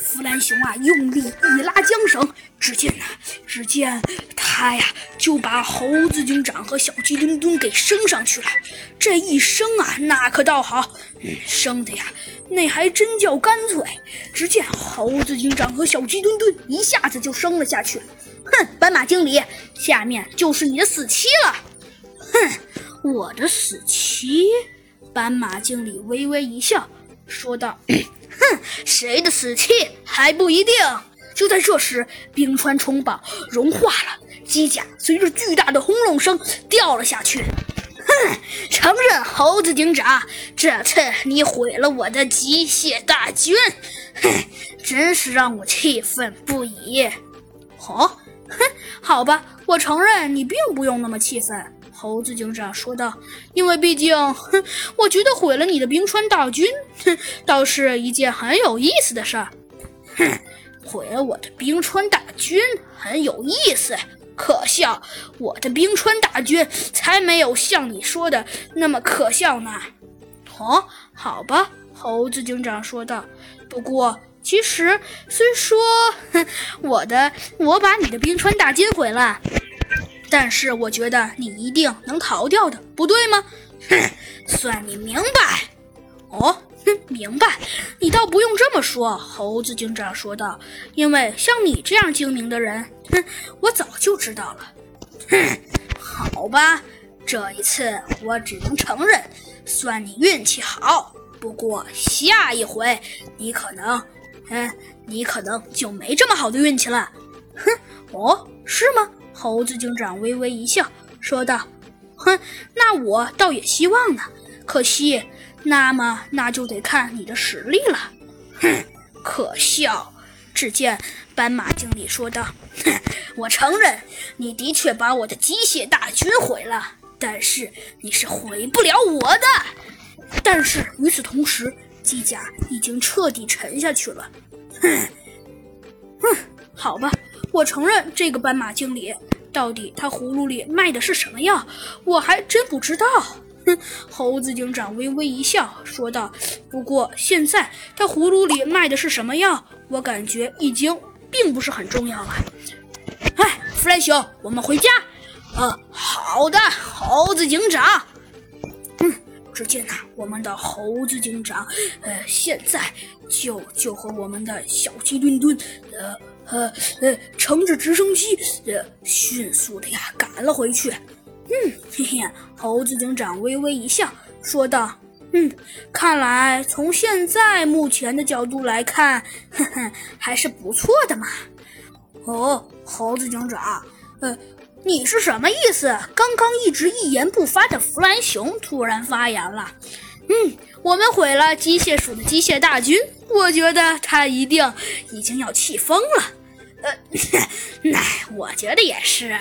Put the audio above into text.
弗兰熊啊，用力一拉缰绳，只见呐，只见他呀，就把猴子警长和小鸡墩墩给升上去了。这一升啊，那可倒好，升的呀，那还真叫干脆。只见猴子警长和小鸡墩墩一下子就升了下去。哼，斑马经理，下面就是你的死期了。哼，我的死期？斑马经理微微一笑，说道。哼，谁的死期还不一定。就在这时，冰川城堡融化了，机甲随着巨大的轰隆声掉了下去。哼，承认，猴子警长，这次你毁了我的机械大军，哼，真是让我气愤不已。哦，哼，好吧，我承认你并不用那么气愤。猴子警长说道：“因为毕竟，哼，我觉得毁了你的冰川大军，哼，倒是一件很有意思的事儿。哼，毁了我的冰川大军很有意思，可笑！我的冰川大军才没有像你说的那么可笑呢。”哦，好吧，猴子警长说道。不过，其实虽说，哼，我的我把你的冰川大军毁了。但是我觉得你一定能逃掉的，不对吗？哼，算你明白。哦，哼，明白。你倒不用这么说，猴子警长说道。因为像你这样精明的人，哼，我早就知道了。哼，好吧，这一次我只能承认，算你运气好。不过下一回你可能，嗯，你可能就没这么好的运气了。哼，哦，是吗？猴子警长微微一笑，说道：“哼，那我倒也希望呢。可惜，那么那就得看你的实力了。”哼，可笑！只见斑马经理说道：“哼，我承认，你的确把我的机械大军毁了，但是你是毁不了我的。但是与此同时，机甲已经彻底沉下去了。”哼，哼，好吧。我承认，这个斑马经理到底他葫芦里卖的是什么药，我还真不知道。哼，猴子警长微微一笑，说道：“不过现在他葫芦里卖的是什么药，我感觉已经并不是很重要了。”哎，弗兰熊，我们回家。呃，好的，猴子警长。嗯，只见呐，我们的猴子警长，呃，现在就就和我们的小鸡墩墩，呃。呃呃，乘着直升机，呃，迅速的呀赶了回去。嗯，嘿嘿，猴子警长微微一笑，说道：“嗯，看来从现在目前的角度来看，哼哼，还是不错的嘛。”哦，猴子警长，呃，你是什么意思？刚刚一直一言不发的弗兰熊突然发言了。嗯，我们毁了机械鼠的机械大军，我觉得他一定已经要气疯了。呃，那我觉得也是。